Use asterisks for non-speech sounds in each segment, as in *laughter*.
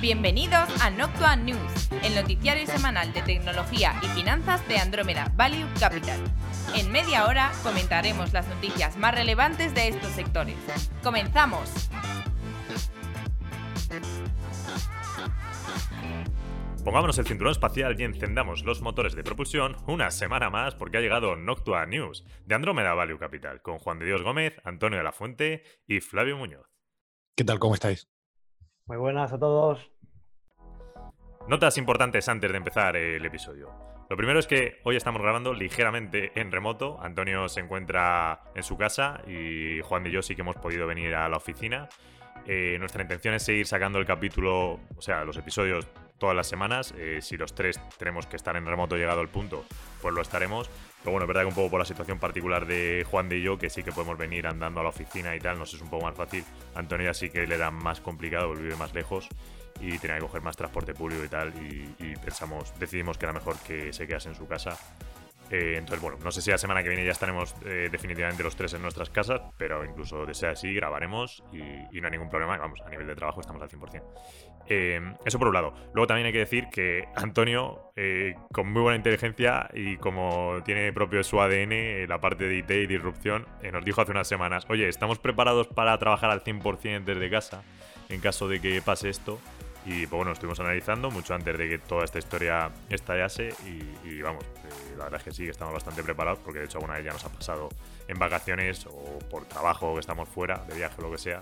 Bienvenidos a Noctua News, el noticiario semanal de tecnología y finanzas de Andrómeda Value Capital. En media hora comentaremos las noticias más relevantes de estos sectores. ¡Comenzamos! Pongámonos el cinturón espacial y encendamos los motores de propulsión una semana más porque ha llegado Noctua News de Andrómeda Value Capital con Juan de Dios Gómez, Antonio de la Fuente y Flavio Muñoz. ¿Qué tal? ¿Cómo estáis? Muy buenas a todos. Notas importantes antes de empezar el episodio. Lo primero es que hoy estamos grabando ligeramente en remoto. Antonio se encuentra en su casa y Juan y yo sí que hemos podido venir a la oficina. Eh, nuestra intención es seguir sacando el capítulo, o sea, los episodios todas las semanas. Eh, si los tres tenemos que estar en remoto llegado el punto, pues lo estaremos. Pero bueno, es verdad que un poco por la situación particular de Juan de y yo, que sí que podemos venir andando a la oficina y tal, nos es un poco más fácil. Antonio sí que le era más complicado, vive más lejos y tenía que coger más transporte público y tal. Y, pensamos, decidimos que era mejor que se quedase en su casa eh, entonces, bueno, no sé si la semana que viene ya estaremos eh, definitivamente los tres en nuestras casas, pero incluso de ser así, grabaremos y, no hay ningún problema. Vamos, a nivel de trabajo estamos al 100%. Eh, eso por un lado. Luego también hay que decir que Antonio, con muy buena inteligencia y como tiene propio su ADN, la parte de IT y disrupción, nos dijo hace unas semanas, oye, estamos preparados para trabajar al 100% desde casa en caso de que pase esto. Y pues bueno, estuvimos analizando mucho antes de que toda esta historia estallase y, vamos, eh, la verdad es que sí, estamos bastante preparados porque de hecho alguna vez ya nos ha pasado en vacaciones o por trabajo que estamos fuera, de viaje o lo que sea,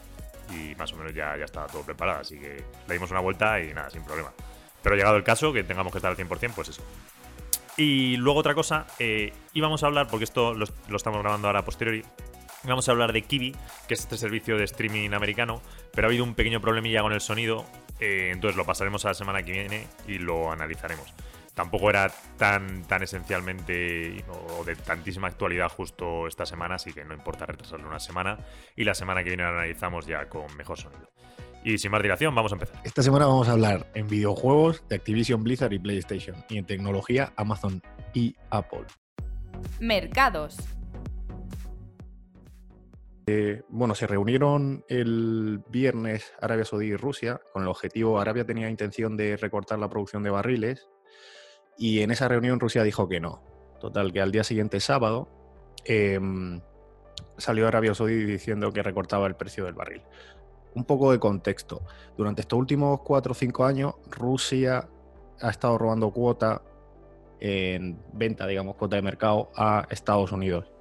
y más o menos ya, ya estaba todo preparado, así que le dimos una vuelta y nada, sin problema. Pero llegado el caso, que tengamos que estar al 100%, pues eso. Y luego otra cosa, eh, íbamos a hablar, porque esto lo, lo estamos grabando ahora a posteriori, Vamos a hablar de Kiwi, que es este servicio de streaming americano, pero ha habido un pequeño problemilla con el sonido eh, entonces lo pasaremos a la semana que viene y lo analizaremos. Tampoco era tan, tan esencialmente o de tantísima actualidad justo esta semana, así que no importa retrasarlo una semana. Y la semana que viene lo analizamos ya con mejor sonido. Y sin más dilación, vamos a empezar. Esta semana vamos a hablar en videojuegos de Activision Blizzard y PlayStation, y en tecnología Amazon y Apple. Mercados. Eh, bueno, se reunieron el viernes Arabia Saudí y Rusia con el objetivo, Arabia tenía intención de recortar la producción de barriles y en esa reunión Rusia dijo que no. Total, que al día siguiente, sábado, em, salió Arabia Saudí diciendo que recortaba el precio del barril. Un poco de contexto. Durante estos últimos cuatro o cinco años, Rusia ha estado robando cuota en venta, digamos, cuota de mercado a Estados Unidos.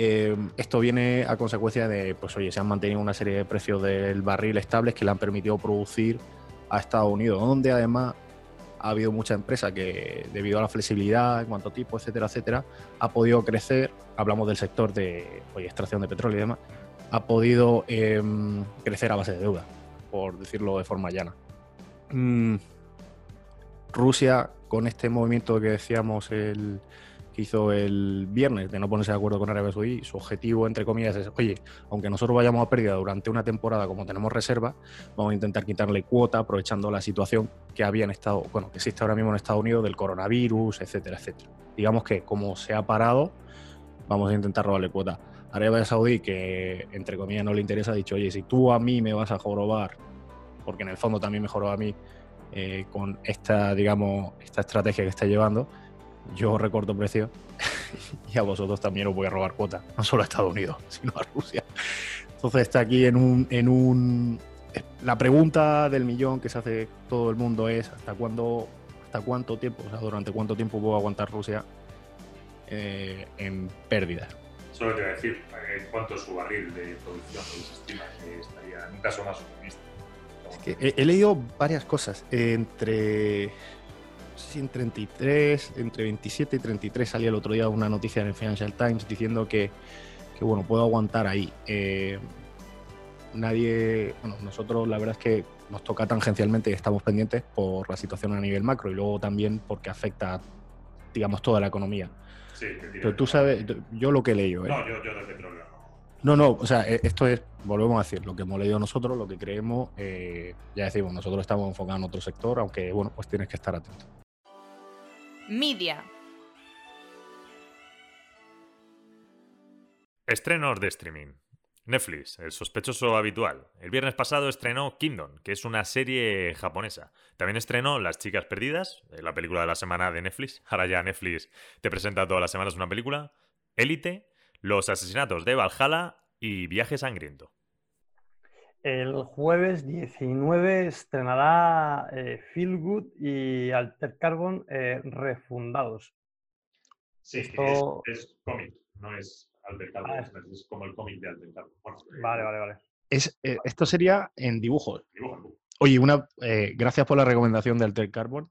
Eh, esto viene a consecuencia de, pues oye, se han mantenido una serie de precios del barril estables que le han permitido producir a Estados Unidos, donde además ha habido mucha empresa que, debido a la flexibilidad en cuanto a tipo, etcétera, etcétera, ha podido crecer. Hablamos del sector de extracción de petróleo y demás, ha podido em, crecer a base de deuda, por decirlo de forma llana. Mm, Rusia, con este movimiento que decíamos el, hizo el viernes de no ponerse de acuerdo con Arabia Saudí, su objetivo, entre comillas, es, oye, aunque nosotros vayamos a pérdida durante una temporada como tenemos reserva, vamos a intentar quitarle cuota aprovechando la situación que había en Estado, bueno, que existe ahora mismo en Estados Unidos del coronavirus, etcétera, etcétera. Digamos que como se ha parado, vamos a intentar robarle cuota. Arabia Saudí, que entre comillas no le interesa, ha dicho, oye, si tú a mí me vas a jorobar, porque en el fondo también me joroba a mí eh, con esta, digamos, esta estrategia que está llevando, yo recorto precio *laughs* y a vosotros también os voy a robar cuota, no solo a Estados Unidos, *laughs* sino a Rusia. Entonces está aquí en un, en un... La pregunta del millón que se hace todo el mundo es ¿hasta cuándo, hasta cuánto tiempo, o sea, durante cuánto tiempo puedo aguantar Rusia eh, en pérdida? Solo te voy a decir, eh, ¿cuánto es su barril de producción se estima que estaría en un caso más optimista? he, leído varias cosas, entre en 33, entre 27 y 33 salía el otro día una noticia en el Financial Times diciendo que, bueno, puedo aguantar ahí. Eh, nadie, bueno, nosotros la verdad es que nos toca tangencialmente y estamos pendientes por la situación a nivel macro y luego también porque afecta, digamos, toda la economía. Sí, Pero tú sabes, yo lo que he leído. ¿eh? No, yo, yo desde problema. No, no, o sea, e, esto es, volvemos a decir, lo que hemos leído nosotros, lo que creemos, eh, ya decimos, nosotros estamos enfocados en otro sector, aunque, bueno, pues tienes que estar atento. Media. Estrenos de streaming. Netflix, el sospechoso habitual. El viernes pasado estrenó Kingdom, que es una serie japonesa. También estrenó Las chicas perdidas, eh, la película de la semana de Netflix. *laughs* Ahora ya Netflix te presenta todas las semanas una película. Élite, Los asesinatos de Valhalla y Viaje sangriento. El jueves 19 estrenará eh, Feel Good y Alter Carbon eh, refundados. Sí, es, cómic, no es Alter Carbon, ah, es como el cómic de Alter Carbon. Eh, vale, vale, vale. esto sería en dibujos. Oye, una, gracias por la recomendación de Alter Carbon.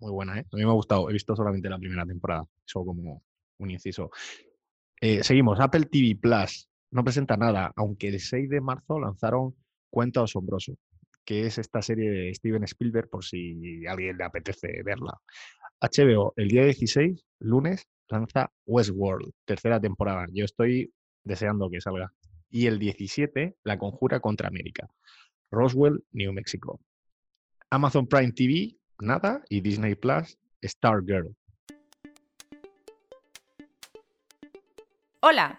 muy buena, ¿eh? A mí me ha gustado. He visto solamente la primera temporada. Eso como un inciso. seguimos. Apple TV Plus no presenta nada, aunque el 6 de marzo lanzaron Cuento Asombroso, que es esta serie de Steven Spielberg, por si a alguien le apetece verla. HBO, el día 16, lunes, lanza Westworld, tercera temporada. Yo estoy deseando que salga. Y el 17, La Conjura contra América. Roswell, New Mexico. Amazon Prime TV, nada. Y Disney Plus, Stargirl. Hola,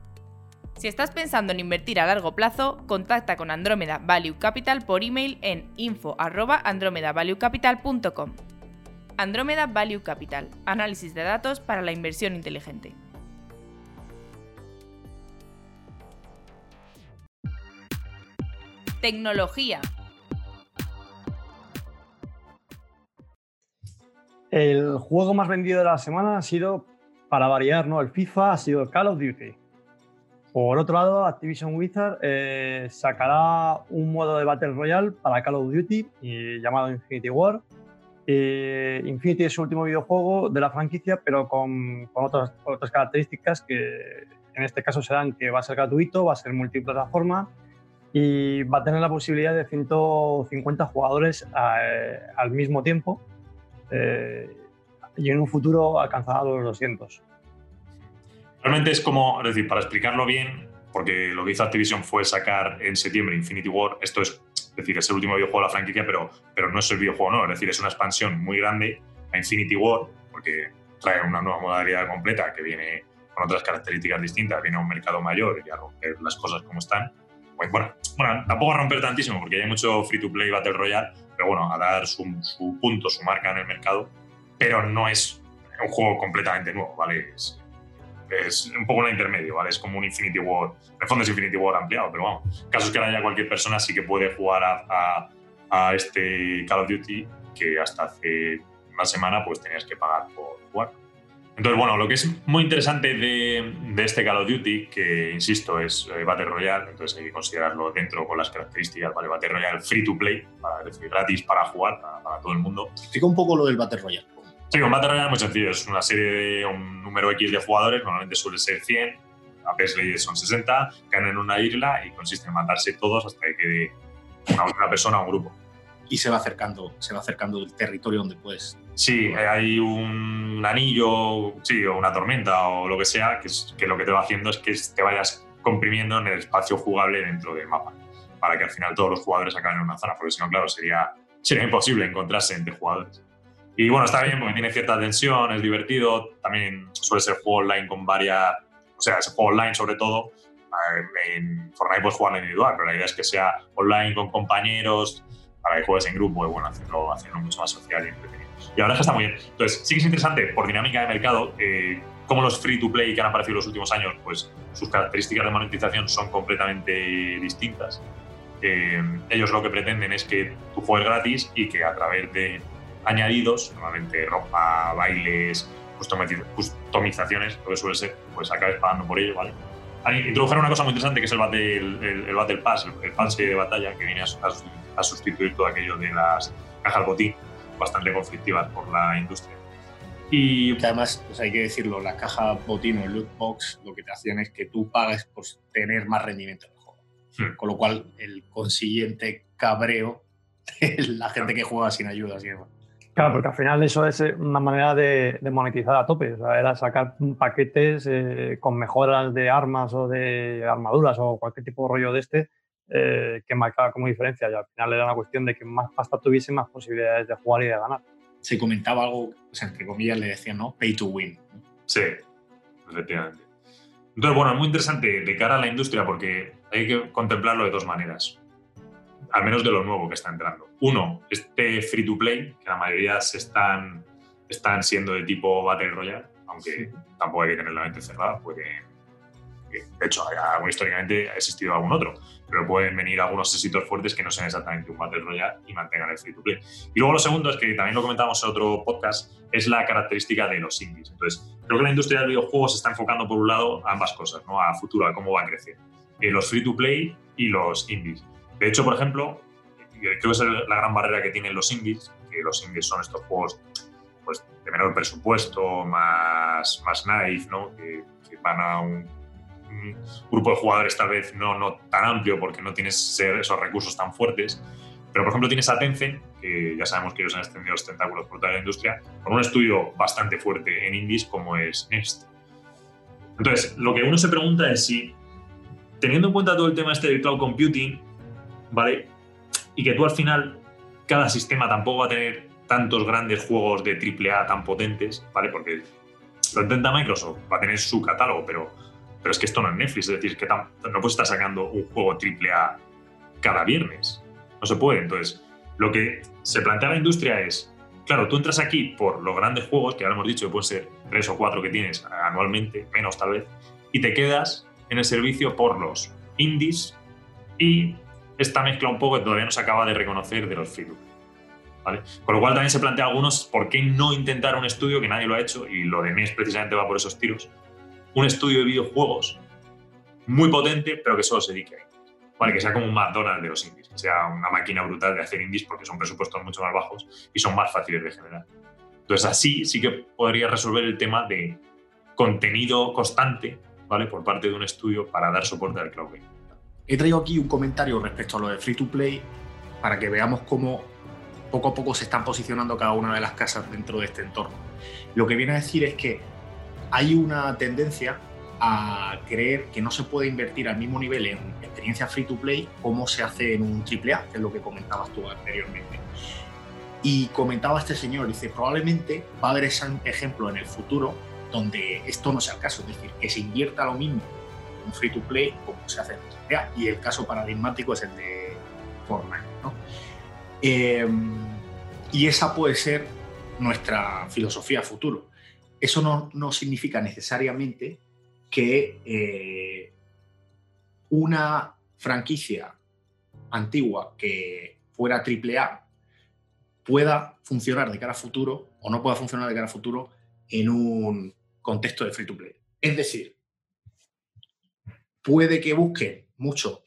Si estás pensando en invertir a largo plazo, contacta con Andromeda Value Capital por email en info@andromedavaluecapital.com. Andromeda Value Capital, análisis de datos para la inversión inteligente. Tecnología. El juego más vendido de la semana ha sido, para variar, ¿no? El FIFA ha sido Call of Duty. Por otro lado, Activision Wizard eh, sacará un modo de Battle Royale para Call of Duty llamado Infinity War. Infinity es su último videojuego de la franquicia, pero con, otras, otras, características que en este caso serán que va a ser gratuito, va a ser multiplataforma y va a tener la posibilidad de 150 jugadores eh, al mismo tiempo eh, y en un futuro alcanzará los 200. Realmente es como, es decir, para explicarlo bien, porque lo que hizo Activision fue sacar en septiembre Infinity War, esto es, es decir, es el último videojuego de la franquicia, pero, pero no es el videojuego, no, es decir, es una expansión muy grande a Infinity War, porque trae una nueva modalidad completa que viene con otras características distintas, viene a un mercado mayor y a romper las cosas como están. Pues bueno, bueno, tampoco a romper tantísimo, porque hay mucho free to play Battle Royale, pero bueno, a dar su, su punto, su marca en el mercado, pero no es un juego completamente nuevo, ¿vale? Es, es un poco un intermedio, ¿vale? Es como un Infinity War. En el fondo es Infinity War ampliado, pero vamos. Caso es que ahora ya cualquier persona sí que puede jugar a, a, este Call of Duty que hasta hace una semana pues tenías que pagar por jugar. Entonces, bueno, lo que es muy interesante de, de este Call of Duty, que insisto, es eh, Battle Royale, entonces hay que considerarlo dentro con las características, ¿vale? Battle Royale free to play, para, decir, gratis para jugar, para, para todo el mundo. Explica un poco lo del Battle Royale. Sí, Combate Royale es muy sencillo. Es una serie de un número X de jugadores, normalmente suele ser 100, a PSLey son 60, caen en una isla y consiste en matarse todos hasta que quede una, persona o un grupo. Y se va acercando, se va acercando del territorio donde puedes. Sí, hay un anillo, sí, o una tormenta o lo que sea, que, es, que lo que te va haciendo es que te vayas comprimiendo en el espacio jugable dentro del mapa, para que al final todos los jugadores acaben en una zona, porque si no, claro, sería, sería imposible encontrarse entre jugadores. Y bueno, está bien porque tiene cierta tensión, es divertido. También suele ser juego online con varias. O sea, ese juego online sobre todo. Eh, en Fortnite puedes jugar en individual, pero la idea es que sea online con compañeros para que juegues en grupo y bueno, hacerlo, hacerlo mucho más social y entretenido. Y ahora es que está muy bien. Entonces, sí que es interesante por dinámica de mercado. Eh, como los free to play que han aparecido en los últimos años, pues sus características de monetización son completamente distintas. Eh, ellos lo que pretenden es que tú juegues gratis y que a través de añadidos, normalmente ropa, bailes, customizaciones, lo que suele ser, pues acabes pagando por ello, ¿vale? Introdujeron una cosa muy interesante que es el Battle, el, battle Pass, el, pase de batalla, que viene a, sustituir todo aquello de las cajas botín, bastante conflictivas por la industria. Y que además, pues hay que decirlo, la caja botín o el loot box lo que te hacen es que tú pagues por tener más rendimiento en el juego. Hmm. Con lo cual, el consiguiente cabreo la gente que juega sin ayuda. Claro, porque al final eso es eh, una manera de, monetizar a tope. O sea, era sacar paquetes eh, con mejoras de armas o de armaduras o cualquier tipo de rollo de este eh, que marcaba como diferencia. Y al final era una cuestión de que más pasta tuviese, más posibilidades de jugar y de ganar. Se comentaba algo, o sea, entre comillas le decían, ¿no? Pay to win. Sí, efectivamente. Entonces, bueno, es muy interesante de cara a la industria porque hay que contemplarlo de dos maneras al menos de lo nuevo que está entrando. Uno, este free to play, que la mayoría se están, están siendo de tipo Battle Royale, aunque tampoco hay que tener la mente cerrada, puede, de hecho, históricamente ha existido algún otro, pero pueden venir algunos éxitos fuertes que no sean exactamente un Battle Royale y mantengan el free to play. Y luego lo segundo es que también lo comentamos en otro podcast, es la característica de los indies. Entonces, creo que la industria del videojuego se está enfocando por un lado a ambas cosas, ¿no? a futuro, a cómo va a crecer. Eh, los free to play y los indies. De hecho, por ejemplo, creo que es la gran barrera que tienen los indies, que los indies son estos juegos pues, de menor presupuesto, más, más naive, ¿no? que, van a un, grupo de jugadores tal vez no, no tan amplio porque no tienes esos recursos tan fuertes. Pero, por ejemplo, tienes a Tencent, que ya sabemos que ellos han extendido los tentáculos por toda la industria, con un estudio bastante fuerte en indies como es Nest. Entonces, lo que uno se pregunta es si, teniendo en cuenta todo el tema este del cloud computing, ¿vale? Y que tú al final, cada sistema tampoco va a tener tantos grandes juegos de AAA tan potentes, ¿vale? Porque lo intenta Microsoft, va a tener su catálogo, pero, pero es que esto no es Netflix, es decir, que no puedes estar sacando un juego AAA cada viernes. No se puede. Entonces, lo que se plantea la industria es, claro, tú entras aquí por los grandes juegos, que ahora hemos dicho que pueden ser tres o cuatro que tienes anualmente, menos tal vez, y te quedas en el servicio por los indies y esta mezcla un poco que todavía no se acaba de reconocer de los free ¿vale? Con lo cual también se plantea a algunos por qué no intentar un estudio que nadie lo ha hecho, y lo de NES precisamente va por esos tiros, un estudio de videojuegos muy potente, pero que solo se dedique a ¿Vale? Que sea como un McDonald's de los indies, que sea una máquina brutal de hacer indies porque son presupuestos mucho más bajos y son más fáciles de generar. Entonces así sí que podría resolver el tema de contenido constante, ¿vale? Por parte de un estudio para dar soporte al cloud. He traído aquí un comentario respecto a lo de free to play para que veamos cómo poco a poco se están posicionando cada una de las casas dentro de este entorno. Lo que viene a decir es que hay una tendencia a creer que no se puede invertir al mismo nivel en experiencia free to play como se hace en un AAA, que es lo que comentabas tú anteriormente. Y comentaba este señor, dice, probablemente va a haber ese ejemplo en el futuro donde esto no sea el caso, es decir, que se invierta lo mismo en free to play como se hace en y el caso paradigmático es el de Fortnite. Em, y esa puede ser nuestra filosofía futuro. Eso no, significa necesariamente que eh, una franquicia antigua que fuera AAA pueda funcionar de cara a futuro o no pueda funcionar de cara a futuro en un contexto de free to play. Es decir, puede que busquen mucho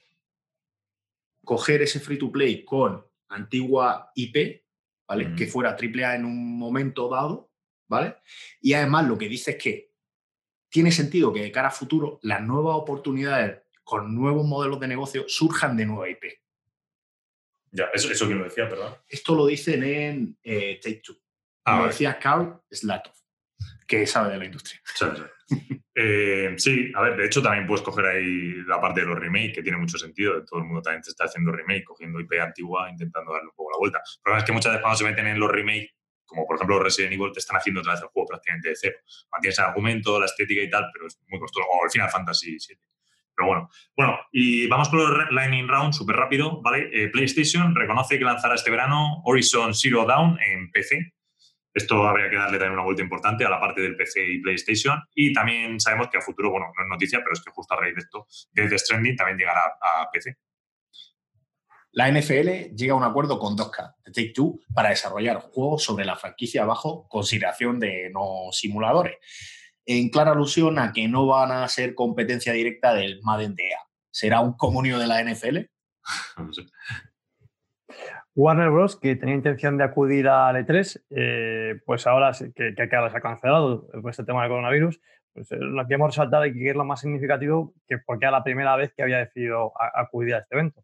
coger ese free to play con antigua IP, ¿vale? Que fuera AAA en un momento dado, ¿vale? Y además lo que dice es que tiene sentido que de cara a futuro las nuevas oportunidades con nuevos modelos de negocio surjan de nueva IP. Ya, eso, eso que lo decía, perdón. Esto lo dicen en eh, Take Two. Ah, lo decía Carl Slatov, que sabe de la industria. Eh, sí, a ver, de hecho también puedes coger ahí la parte de los remakes, que tiene mucho sentido. Todo el mundo también te está haciendo remake, cogiendo IP antigua, intentando darle un poco la vuelta. El problema es que muchas veces cuando se meten en los remakes, como por ejemplo Resident Evil, te están haciendo otra vez el juego prácticamente de cero. Mantienes el argumento, la estética y tal, pero es muy costoso. O el Final Fantasy VII. Pero bueno, bueno, y vamos con los Lightning Round súper rápido, ¿vale? Eh, PlayStation reconoce que lanzará este verano Horizon Zero Dawn en PC esto habría que darle también una vuelta importante a la parte del PC y PlayStation. Y también sabemos que a futuro, bueno, no es noticia, pero es que justo a raíz de esto, Death Stranding también llegará a PC. La NFL llega a un acuerdo con 2K de Take Two para desarrollar juegos sobre la franquicia bajo consideración de no simuladores, en clara alusión a que no van a ser competencia directa del Madden DEA. ¿Será un comunio de la NFL? *laughs* no sé. Warner Bros., que tenía intención de acudir al E3, eh, pues ahora que, que, se ha cancelado por este tema del coronavirus, pues eh, lo que hemos resaltado y que es lo más significativo, que porque era la primera vez que había decidido acudir a este evento.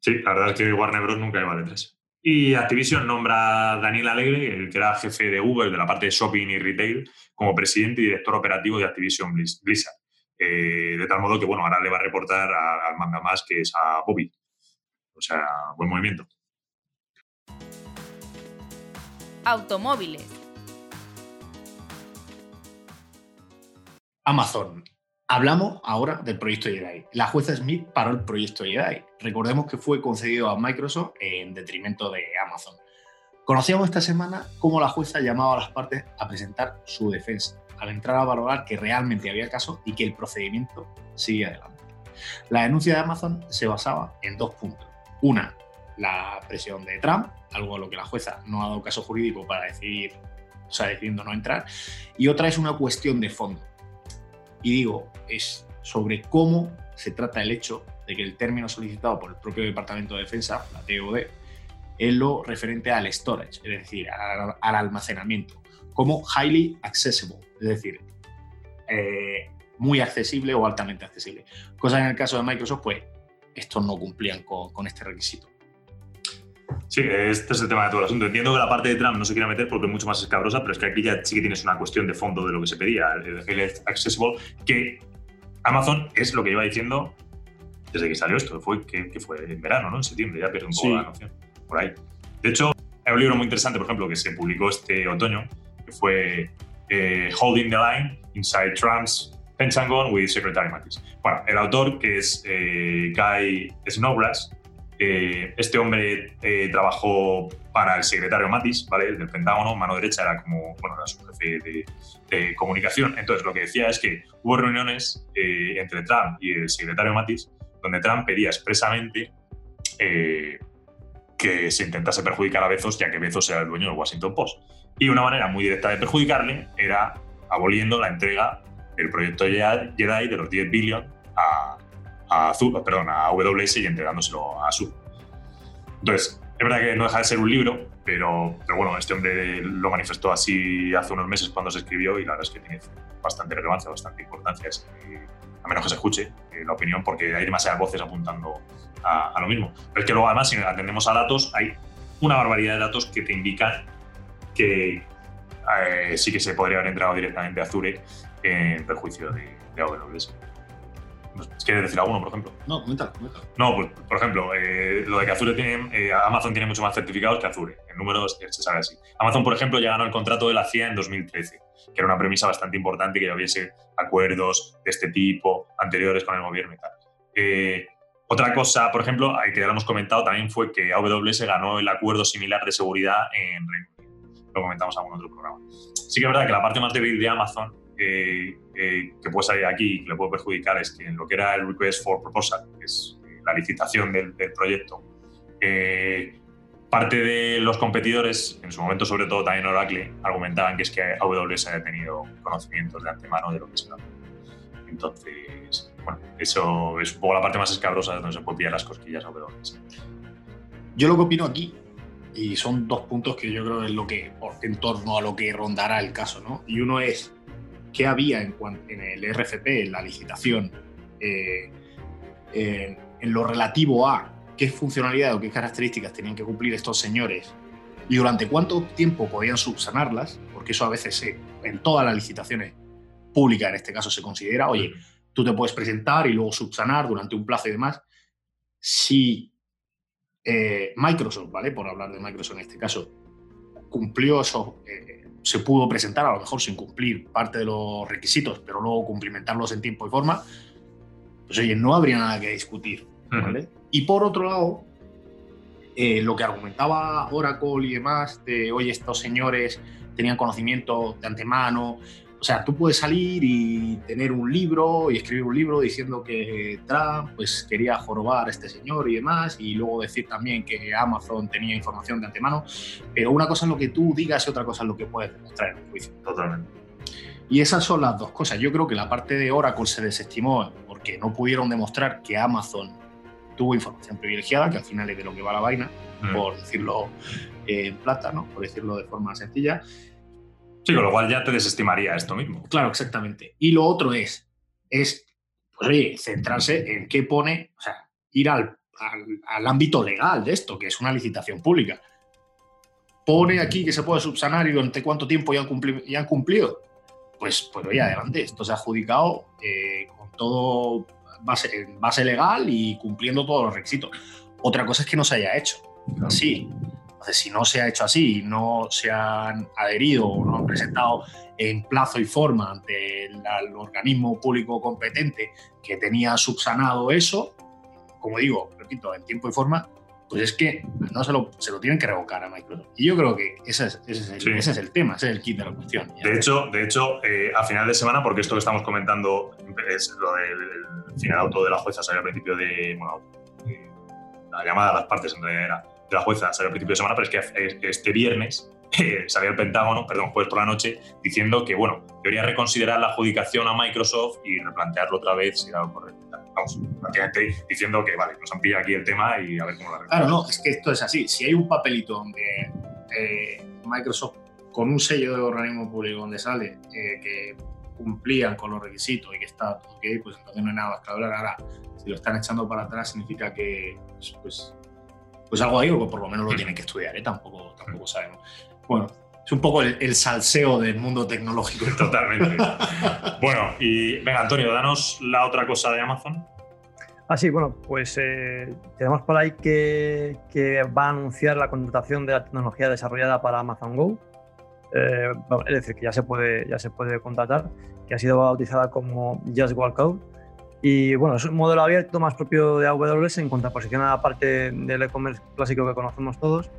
Sí, la verdad es que Warner Bros. nunca iba de tres. Y Activision nombra a Daniel Alegre, el que era jefe de Google de la parte de shopping y retail, como presidente y director operativo de Activision Blizzard. Eh, de tal modo que, bueno, ahora le va a reportar al manga más, que es a Bobby. O sea, buen movimiento. Automóviles. Amazon. Hablamos ahora del proyecto Jedi. La jueza Smith paró el proyecto Jedi. Recordemos que fue concedido a Microsoft en detrimento de Amazon. Conocíamos esta semana cómo la jueza llamaba a las partes a presentar su defensa, al entrar a valorar que realmente había caso y que el procedimiento sigue adelante. La denuncia de Amazon se basaba en dos puntos. Una, la presión de Trump, algo a lo que la jueza no ha dado caso jurídico para decidir, o sea, decidiendo no entrar. Y otra es una cuestión de fondo. Y digo, es sobre cómo se trata el hecho de que el término solicitado por el propio Departamento de Defensa, la TOD, es lo referente al storage, es decir, al, almacenamiento, como highly accessible, es decir, eh, muy accesible o altamente accesible. Cosa en el caso de Microsoft, pues estos no cumplían con, este requisito. Sí, este es el tema de todo el asunto. Entiendo que la parte de Trump no se quiera meter porque es mucho más escabrosa, pero es que aquí ya sí que tienes una cuestión de fondo de lo que se pedía, el, accessible, que Amazon es lo que iba diciendo desde que salió esto. Fue que, fue en verano, ¿no? En septiembre, ya pierdo un poco la noción. Por ahí. De hecho, hay un libro muy interesante, por ejemplo, que se publicó este otoño, que fue eh, Holding the Line Inside Trump's Pentagon with Secretary Mattis. Bueno, el autor, que es eh, Guy Snowgrass, eh, este hombre eh, trabajó para el secretario Mattis, ¿vale? El del Pentágono, mano derecha era como, bueno, era su jefe de, comunicación. Entonces, lo que decía es que hubo reuniones entre Trump y el secretario Mattis, donde Trump pedía expresamente que se intentase perjudicar a Bezos, ya que Bezos era el dueño del Washington Post. Y una manera muy directa de perjudicarle era aboliendo la entrega el proyecto Jedi de los 10 billion a, a, perdón, a AWS y entregándoselo a Azure. Entonces, es verdad que no deja de ser un libro, pero, pero bueno, este hombre lo manifestó así hace unos meses cuando se escribió y la verdad es que tiene bastante relevancia, bastante importancia. a menos que se escuche eh, la opinión, porque hay demasiadas voces apuntando a, lo mismo. Pero es que luego, además, si atendemos a datos, hay una barbaridad de datos que te indican que eh, sí que se podría haber entrado directamente a Azure en perjuicio de, de AWS. ¿Quieres decir alguno, por ejemplo? No, coméntalo, coméntalo. No, pues, por ejemplo, eh, lo de que Azure tiene, eh, Amazon tiene mucho más certificados que Azure. En números se sabe así. Amazon, por ejemplo, ya ganó el contrato de la CIA en 2013, que era una premisa bastante importante que ya hubiese acuerdos de este tipo anteriores con el gobierno y tal. Eh, otra cosa, por ejemplo, que ya lo hemos comentado también fue que AWS ganó el acuerdo similar de seguridad en Reino Unido. Lo comentamos en algún otro programa. Sí que es verdad que la parte más débil de Amazon eh, que puede salir aquí y que le puede perjudicar es que en lo que era el Request for Proposal, que es eh, la licitación del, proyecto, eh, parte de los competidores, en su momento sobre todo también Oracle, argumentaban que es que AWS había tenido conocimientos de antemano de lo que se daba. Entonces, bueno, eso es un poco la parte más escabrosa de donde se puede pillar las cosquillas a AWS. Yo lo que opino aquí, y son dos puntos que yo creo es lo que, en torno a lo que rondará el caso, ¿no? Y uno es qué había en, en el RFP, en la licitación, eh, en lo relativo a qué funcionalidad o qué características tenían que cumplir estos señores y durante cuánto tiempo podían subsanarlas, porque eso a veces en todas las licitaciones públicas en este caso se considera, oye, tú te puedes presentar y luego subsanar durante un plazo y demás. Si eh, Microsoft, ¿vale? Por hablar de Microsoft en este caso, cumplió esos, eh, se pudo presentar, a lo mejor sin cumplir parte de los requisitos, pero luego cumplimentarlos en tiempo y forma, pues oye, no habría nada que discutir. Y por otro lado, eh, lo que argumentaba Oracle y demás, de oye, estos señores tenían conocimiento de antemano, o sea, tú puedes salir y tener un libro y escribir un libro diciendo que Trump pues, quería jorobar a este señor y demás, y luego decir también que Amazon tenía información de antemano, pero una cosa es lo que tú digas y otra cosa es lo que puedes demostrar en el juicio. Totalmente. Y esas son las dos cosas. Yo creo que la parte de Oracle se desestimó porque no pudieron demostrar que Amazon tuvo información privilegiada, que al final es de lo que va la vaina, mm. por decirlo en plata, ¿no? por decirlo de forma sencilla. Sí, con lo cual ya te desestimaría esto mismo. Claro, exactamente. Y lo otro es, es pues, oye, centrarse en qué pone, o sea, ir al al, ámbito legal de esto, que es una licitación pública. Pone aquí que se puede subsanar y durante cuánto tiempo ya han, han cumplido. Pues, pues oye, adelante, esto se ha adjudicado eh, con todo base, base legal y cumpliendo todos los requisitos. Otra cosa es que no se haya hecho así. Entonces, si no se ha hecho así, no se han adherido o no han presentado en plazo y forma ante el, organismo público competente que tenía subsanado eso, como digo, repito, en tiempo y forma, pues es que no se lo, se lo tienen que revocar a Microsoft. Y yo creo que ese es, ese es, el, ese es el, tema, ese es el kit de la cuestión. De hecho, de hecho eh, a final de semana, porque esto que estamos comentando es lo del final auto de la jueza salió al principio de, bueno, la llamada a las partes en realidad era de la jueza salió al principio de semana, pero es que este viernes *laughs* eh, salió el Pentágono, perdón, jueves por la noche, diciendo que, bueno, debería reconsiderar la adjudicación a Microsoft y replantearlo otra vez si era lo correcto. Vamos, prácticamente diciendo que, vale, nos han pillado aquí el tema y a ver cómo lo arreglamos. Claro, no, es que esto es así. Si hay un papelito donde eh, Microsoft, con un sello de organismo público donde sale eh, que cumplían con los requisitos y que está todo ok, pues entonces no hay nada más que hablar. Ahora, si lo están echando para atrás, significa que, pues, pues algo ahí, o por lo menos lo tienen que estudiar, ¿eh? tampoco, tampoco sabemos. Bueno, es un poco el, salseo del mundo tecnológico. *laughs* Totalmente. bueno, y venga, Antonio, danos la otra cosa de Amazon. Ah, sí, bueno, pues eh, tenemos por ahí que, que, va a anunciar la contratación de la tecnología desarrollada para Amazon Go. Eh, es decir, que ya se, puede, ya se puede contratar, que ha sido bautizada como Just Walk Out y bueno, es un modelo abierto más propio de AWS en contraposición a la parte del e-commerce clásico que conocemos todos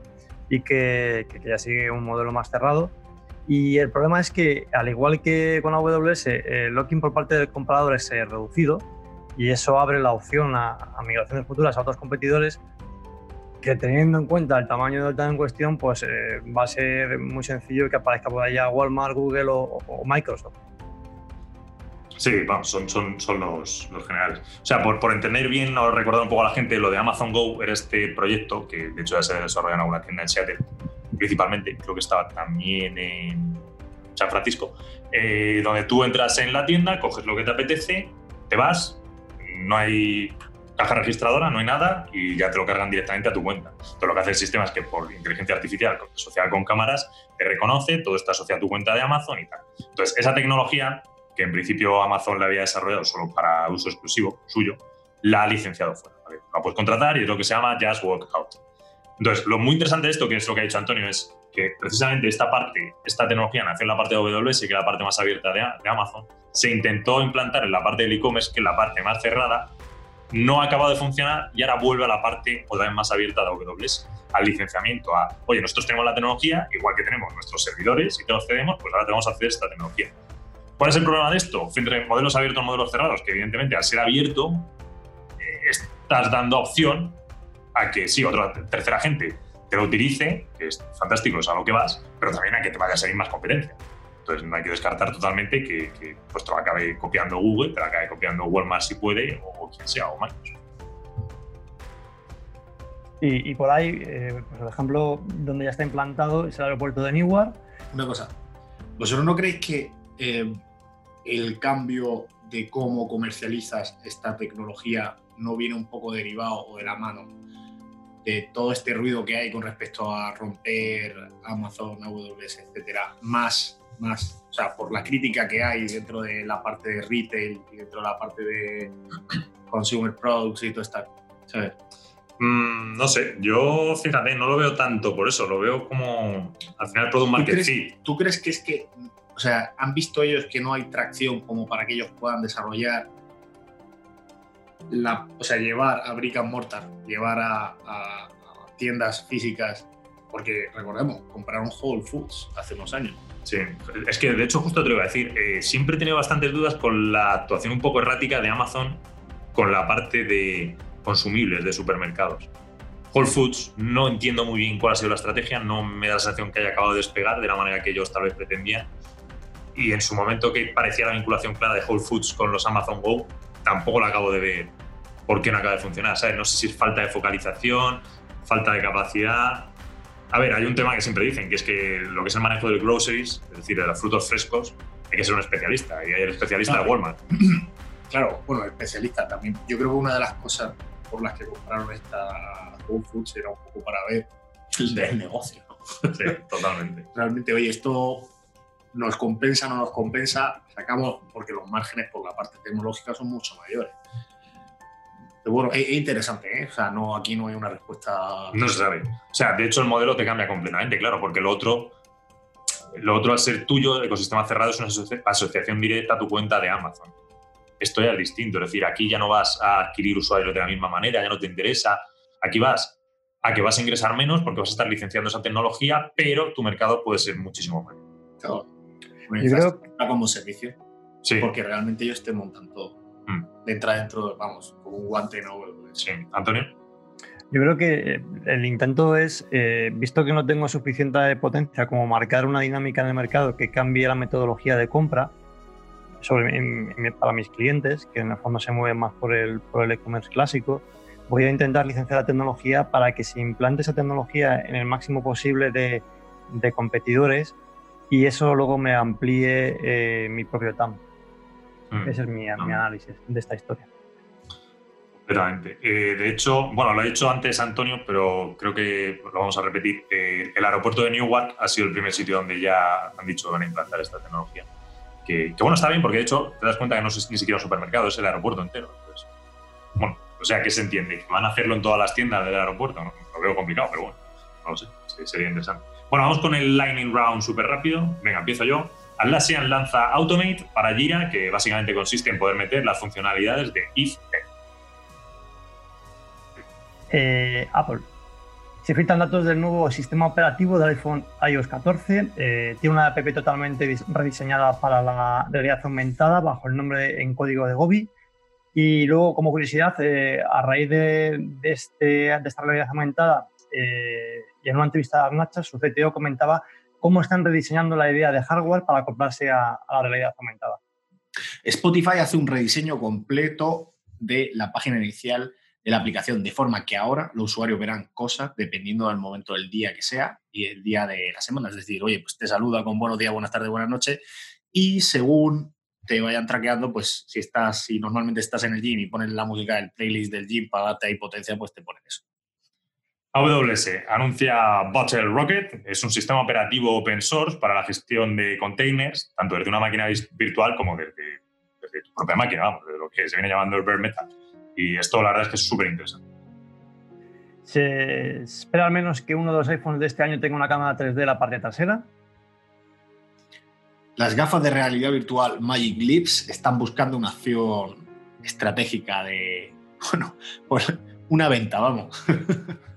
y que, ya sigue un modelo más cerrado. Y el problema es que, al igual que con AWS, el locking por parte del comprador es eh, reducido y eso abre la opción a, migraciones futuras a otros competidores que teniendo en cuenta el tamaño del data en cuestión, pues eh, va a ser muy sencillo que aparezca por allá Walmart, Google o Microsoft. Sí, son, los, generales. O sea, por, entender bien o recordar un poco a la gente, lo de Amazon Go era este proyecto que de hecho ya se desarrolla en una tienda en Seattle, principalmente, creo que estaba también en San Francisco, eh, donde tú entras en la tienda, coges lo que te apetece, te vas, no hay caja registradora, no hay nada y ya te lo cargan directamente a tu cuenta. Entonces lo que hace el sistema es que por inteligencia artificial asociada con cámaras te reconoce, todo está asociado a tu cuenta de Amazon y tal. Entonces esa tecnología que en principio Amazon la había desarrollado solo para uso exclusivo suyo, la ha licenciado fuera. La puedes contratar y es lo que se llama Just Walk Out. Entonces, lo muy interesante de esto, que es lo que ha dicho Antonio, es que precisamente esta parte, esta tecnología nació en la parte de AWS, que es la parte más abierta de, Amazon, se intentó implantar en la parte del e-commerce, que es la parte más cerrada, no ha acabado de funcionar y ahora vuelve a la parte otra vez más abierta de AWS, al licenciamiento, a, oye, nosotros tenemos la tecnología, igual que tenemos nuestros servidores y te los cedemos, pues ahora tenemos que hacer esta tecnología. ¿Cuál es el problema de esto? Entre modelos abiertos y modelos cerrados, que evidentemente al ser abierto eh, estás dando opción a que sí, otra tercera gente te lo utilice, que es fantástico, es a lo que vas, pero también a que te vaya a salir más competencia. Entonces no hay que descartar totalmente que, pues, te lo acabe copiando Google, te lo acabe copiando Walmart si puede, o quien sea, o Microsoft. Y, por ahí, eh, pues, por ejemplo, donde ya está implantado es el aeropuerto de Newark. Una cosa, ¿vosotros no creéis que eh, el cambio de cómo comercializas esta tecnología no viene un poco derivado o de la mano de todo este ruido que hay con respecto a romper Amazon, AWS, etcétera, más, más, o sea, por la crítica que hay dentro de la parte de retail y dentro de la parte de consumer products y todo esto, ¿sabes? Mm, no sé, yo fíjate, no lo veo tanto por eso, lo veo como al final product market ¿Tú crees que es que o sea, han visto ellos que no hay tracción como para que ellos puedan desarrollar, la, o sea, llevar a brick and mortar, llevar a, tiendas físicas, porque recordemos, compraron Whole Foods hace unos años. Sí, es que de hecho justo te lo iba a decir, eh, siempre he tenido bastantes dudas con la actuación un poco errática de Amazon con la parte de consumibles de supermercados. Whole Foods no entiendo muy bien cuál ha sido la estrategia, no me da la sensación que haya acabado de despegar de la manera que ellos tal vez pretendían y en su momento que parecía la vinculación clara de Whole Foods con los Amazon Go, tampoco la acabo de ver por qué no acaba de funcionar. ¿sabes? No sé si es falta de focalización, falta de capacidad. A ver, hay un tema que siempre dicen, que es que lo que es el manejo de groceries, es decir, de los frutos frescos, hay que ser un especialista. Y hay el especialista de Walmart. *clears throat* Claro, bueno, especialista también. Yo creo que una de las cosas por las que compraron esta Whole Foods era un poco para ver el negocio. Sí, totalmente. Realmente, oye, esto nos compensa, no nos compensa, sacamos, porque los márgenes por la parte tecnológica son mucho mayores. Pero bueno, es, interesante, ¿eh? O sea, no, aquí no hay una respuesta. No se sabe. O sea, de hecho, el modelo te cambia completamente, claro, porque lo otro, lo otro al ser tuyo, el ecosistema cerrado es una asociación directa a tu cuenta de Amazon. Esto ya es distinto, es decir, aquí ya no vas a adquirir usuarios de la misma manera, ya no te interesa. Aquí vas a que vas a ingresar menos porque vas a estar licenciando esa tecnología, pero tu mercado puede ser muchísimo mayor. Claro. Yo creo como servicio. Sí. Porque realmente ellos te montan todo. Mm. Entra dentro, vamos, como un guante no. Sí. Antonio. Yo creo que eh, el intento es, eh, visto que no tengo suficiente potencia como marcar una dinámica en el mercado que cambie la metodología de compra sobre, para mis clientes, que en el fondo se mueven más por el por el e-commerce clásico, voy a intentar licenciar la tecnología para que se implante esa tecnología en el máximo posible de, de competidores y eso luego me amplíe eh, mi propio TAM. Mm. Ese es mi, mi, análisis de esta historia. Completamente. Eh, de hecho, bueno, lo he dicho antes Antonio, pero creo que lo vamos a repetir. Eh, el aeropuerto de Newark ha sido el primer sitio donde ya han dicho que van a implantar esta tecnología. Que, bueno, está bien porque de hecho te das cuenta que no es ni siquiera un supermercado, es el aeropuerto entero. bueno, o sea, ¿qué se entiende? ¿Van a hacerlo en todas las tiendas del aeropuerto? No, lo veo complicado, pero bueno, no lo sé, sería interesante. Bueno, vamos con el Lightning Round súper rápido. Venga, empiezo yo. Atlassian lanza Automate para Jira, que básicamente consiste en poder meter las funcionalidades de if eh, Apple. Se filtran datos del nuevo sistema operativo del iPhone iOS 14. Eh, tiene una app totalmente rediseñada para la realidad aumentada bajo el nombre en código de Gobi. Y luego, como curiosidad, eh, a raíz de, este, de, esta realidad aumentada, y en una entrevista a Nacha, su CTO comentaba cómo están rediseñando la idea de hardware para acoplarse a, la realidad aumentada. Spotify hace un rediseño completo de la página inicial de la aplicación, de forma que ahora los usuarios verán cosas dependiendo del momento del día que sea y el día de la semana. Es decir, oye, pues te saluda con buenos días, buenas tardes, buenas noches y según te vayan traqueando, pues si estás, si normalmente estás en el gym y pones la música del playlist del gym para darte ahí potencia, pues te ponen eso. AWS anuncia Bottle Rocket, es un sistema operativo open source para la gestión de containers, tanto desde una máquina virtual como desde, tu propia máquina, vamos, de lo que se viene llamando el bare metal. Y esto la verdad es que es súper interesante. Se espera al menos que uno de los iPhones de este año tenga una cámara 3D en la parte trasera. Las gafas de realidad virtual Magic Lips están buscando una acción estratégica de, *laughs* bueno, pues una venta, vamos. *laughs*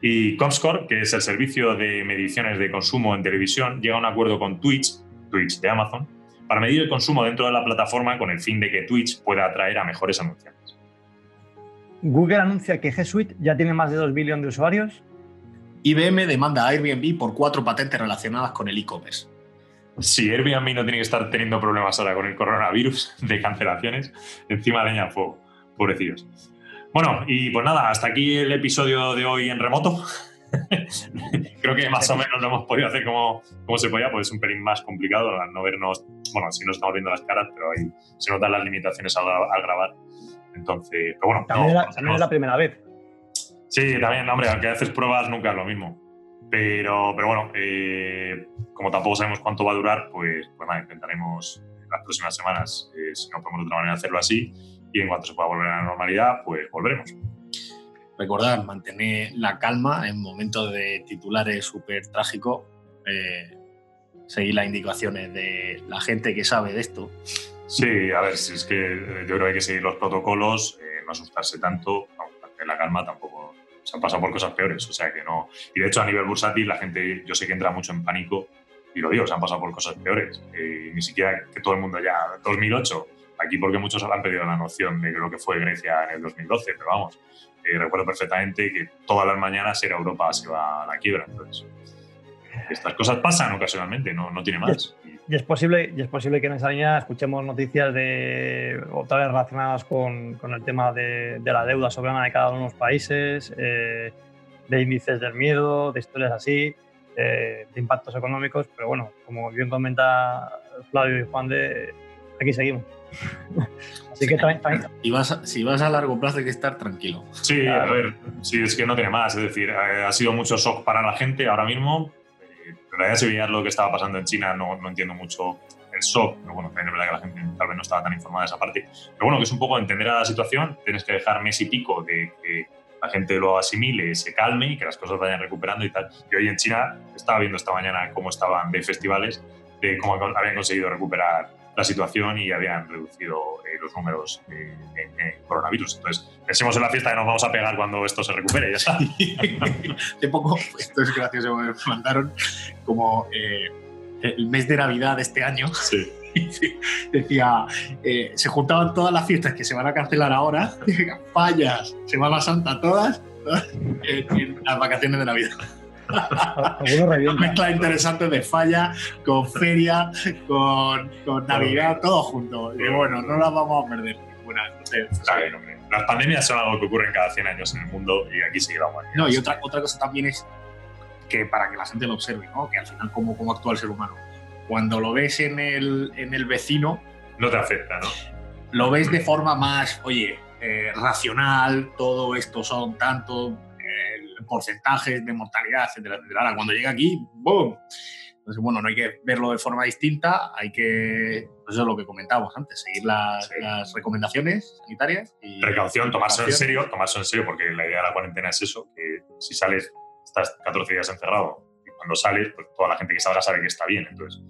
Y Comscore, que es el servicio de mediciones de consumo en televisión, llega a un acuerdo con Twitch, Twitch de Amazon, para medir el consumo dentro de la plataforma con el fin de que Twitch pueda atraer a mejores anunciantes. Google anuncia que G Suite ya tiene más de 2 billones de usuarios. IBM demanda a Airbnb por cuatro patentes relacionadas con el e-commerce. Si Airbnb no tiene que estar teniendo problemas ahora con el coronavirus *laughs* de cancelaciones, encima leña al fuego. Pobrecillos. Bueno, y pues nada, hasta aquí el episodio de hoy en remoto. *laughs* Creo que más o menos lo hemos podido hacer como, como se podía, pues es un pelín más complicado al no vernos, bueno, si no estamos viendo las caras, pero ahí se notan las limitaciones al, grabar. Entonces, pero bueno. También, es la primera vez. Sí, también, hombre, aunque haces pruebas nunca es lo mismo. Pero, pero bueno, eh, como tampoco sabemos cuánto va a durar, pues, pues nada, intentaremos en las próximas semanas, eh, si no podemos de otra manera hacerlo así y en cuanto se pueda volver a la normalidad, pues volveremos. Recordad, mantener la calma en momentos de titulares súper trágicos. Eh, seguir las indicaciones de la gente que sabe de esto. Sí, a ver, si es que yo creo que hay que seguir los protocolos, eh, no asustarse tanto, mantener la calma tampoco. Se han pasado por cosas peores, o sea que no. Y de hecho, a nivel bursátil, la gente, yo sé que entra mucho en pánico, y lo digo, se han pasado por cosas peores. Eh, ni siquiera que todo el mundo ya, 2008, Aquí porque muchos han perdido la noción de lo que fue Grecia en el 2012, pero vamos, eh, recuerdo perfectamente que todas las mañanas era Europa se va a la quiebra. Entonces, estas cosas pasan ocasionalmente, no, no tiene más. Y es, posible, y es posible que en esa línea escuchemos noticias de otra vez relacionadas con, con el tema de, de, la deuda soberana de cada uno de los países, eh, de índices del miedo, de historias así, eh, de impactos económicos, pero bueno, como bien comenta Flavio y Juan de aquí seguimos. Así que Y vas a- si vas a largo plazo hay que estar tranquilo. Sí, a ver, sí, es que no tiene más. Es decir, ha sido mucho shock para la gente ahora mismo. Eh, En realidad, si veías lo que estaba pasando en China, no, no entiendo mucho el shock. Pero bueno, también es verdad que la gente tal vez no estaba tan informada de esa parte. Pero bueno, que es un poco entender a la situación. Tienes que dejar mes y pico de que la gente lo asimile, se calme y que las cosas vayan recuperando y tal. Y hoy en China, estaba viendo esta mañana cómo estaban de festivales, de cómo habían conseguido recuperar la situación y habían reducido eh, los números eh, en, en coronavirus. Entonces, pensemos en la fiesta que nos vamos a pegar cuando esto se recupere, ya está. *laughs* Hace poco, esto es gracioso, me mandaron como eh, el mes de Navidad de este año. *laughs* Sí. Decía, eh, se juntaban todas las fiestas que se van a cancelar ahora, *laughs* fallas, Semana Santa, todas, todas en las vacaciones de Navidad. Una mezcla interesante de falla con feria, con, con Navidad, todo junto. Y bueno, no las vamos a perder ninguna. Entonces, Está bien, hombre. Las pandemias son algo que ocurren cada 100 años en el mundo y aquí sigue la humanidad. No, y otra, otra cosa también es que para que la gente lo observe, ¿no? que al final cómo, cómo actúa el ser humano. Cuando lo ves en el, en el vecino, No te afecta, ¿no? lo ves de forma más, oye, eh, racional, todo esto son tantos eh, porcentajes de mortalidad, etcétera, etcétera. Ahora, cuando llega aquí, ¡boom! Entonces, bueno, no hay que verlo de forma distinta, hay que, pues eso es lo que comentábamos antes, seguir las, Sí. las recomendaciones sanitarias. Y Precaución, tomarse en serio, tomarse en serio, porque la idea de la cuarentena es eso, que si sales, estás 14 días encerrado y cuando sales, pues toda la gente que salga sabe que está bien. Entonces,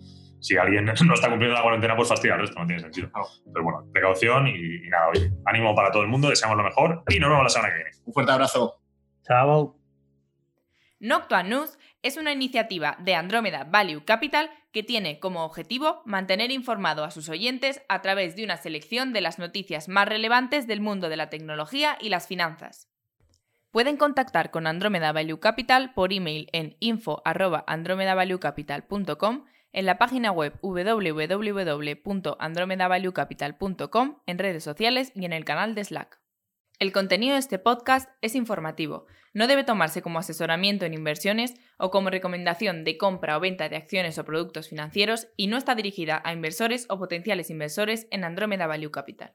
si alguien *laughs* no está cumpliendo la cuarentena, pues fastidia al resto, no tiene sentido. Claro. Pero bueno, precaución y, y nada, oye, ánimo para todo el mundo, deseamos lo mejor y nos vemos la semana que viene. Un fuerte abrazo. Chao. Noctua News es una iniciativa de Andrómeda Value Capital que tiene como objetivo mantener informado a sus oyentes a través de una selección de las noticias más relevantes del mundo de la tecnología y las finanzas. Pueden contactar con Andrómeda Value Capital por email en info@andromedavaluecapital.com, en la página web www.andromedavaluecapital.com, en redes sociales y en el canal de Slack. El contenido de este podcast es informativo, no debe tomarse como asesoramiento en inversiones o como recomendación de compra o venta de acciones o productos financieros y no está dirigida a inversores o potenciales inversores en Andrómeda Value Capital.